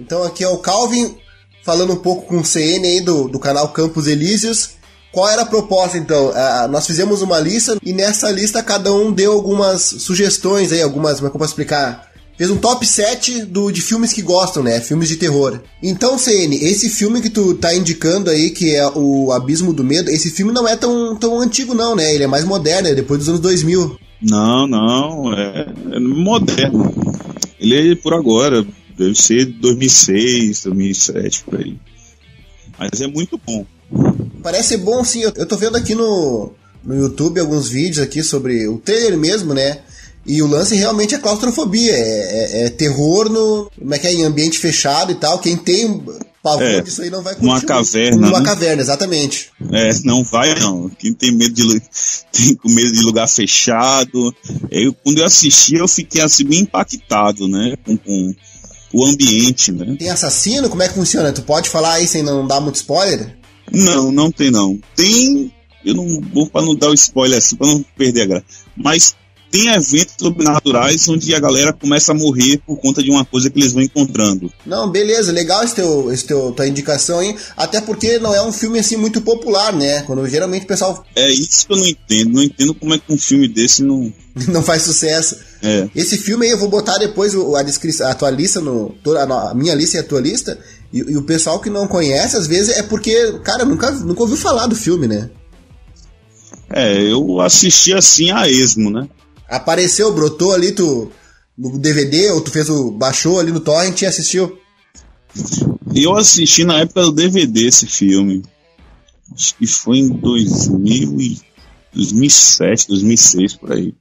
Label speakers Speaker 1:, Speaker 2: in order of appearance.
Speaker 1: Então aqui é o Calvin falando um pouco com o CN aí do, do canal Campos Elíseos. Qual era a proposta então? Uh, nós fizemos uma lista e nessa lista cada um deu algumas sugestões aí, algumas, como é que eu posso explicar? Fez um top 7 do, de filmes que gostam, né? Filmes de terror. Então, CN, esse filme que tu tá indicando aí, que é o Abismo do Medo, esse filme não é tão, tão antigo, não, né? Ele é mais moderno, é depois dos anos 2000.
Speaker 2: Não, não, é, é moderno. Ele é por agora, deve ser 2006, 2007, por aí. Mas é muito bom.
Speaker 1: Parece bom, sim. Eu, tô vendo aqui no, no YouTube alguns vídeos aqui sobre o trailer mesmo, né? E o lance realmente é claustrofobia, é, é, é terror no. Como é que é? Em ambiente fechado e tal. Quem tem pavor é, disso aí não vai
Speaker 2: curtir. Uma caverna.
Speaker 1: Uma né? caverna, exatamente.
Speaker 2: É, não vai não. Quem tem medo de tem medo de lugar fechado. Eu, quando eu assisti, eu fiquei assim bem impactado, né? Com, com o ambiente, né?
Speaker 1: Tem assassino? Como é que funciona? Tu pode falar aí sem não dar muito spoiler?
Speaker 2: Não, não tem não. Tem. Eu não vou para não dar o spoiler assim, para não perder a graça. Mas tem eventos sobrenaturais onde a galera começa a morrer por conta de uma coisa que eles vão encontrando.
Speaker 1: Não, beleza, legal esse teu, esse teu, tua indicação aí, até porque não é um filme assim muito popular, né? Quando geralmente o pessoal.
Speaker 2: É isso que eu não entendo, não entendo como é que um filme desse não.
Speaker 1: não faz sucesso.
Speaker 2: É.
Speaker 1: Esse filme aí eu vou botar depois a, descrição, a tua lista, no, a minha lista e a tua lista. E, e, o pessoal que não conhece, às vezes, é porque, cara, nunca, nunca ouviu falar do filme, né?
Speaker 2: É, eu assisti assim a esmo, né?
Speaker 1: Apareceu, brotou ali tu, no DVD, ou tu fez o. baixou ali no torrent e assistiu?
Speaker 2: Eu assisti na época do DVD esse filme. Acho que foi em 2000 e 2007, 2006, por aí.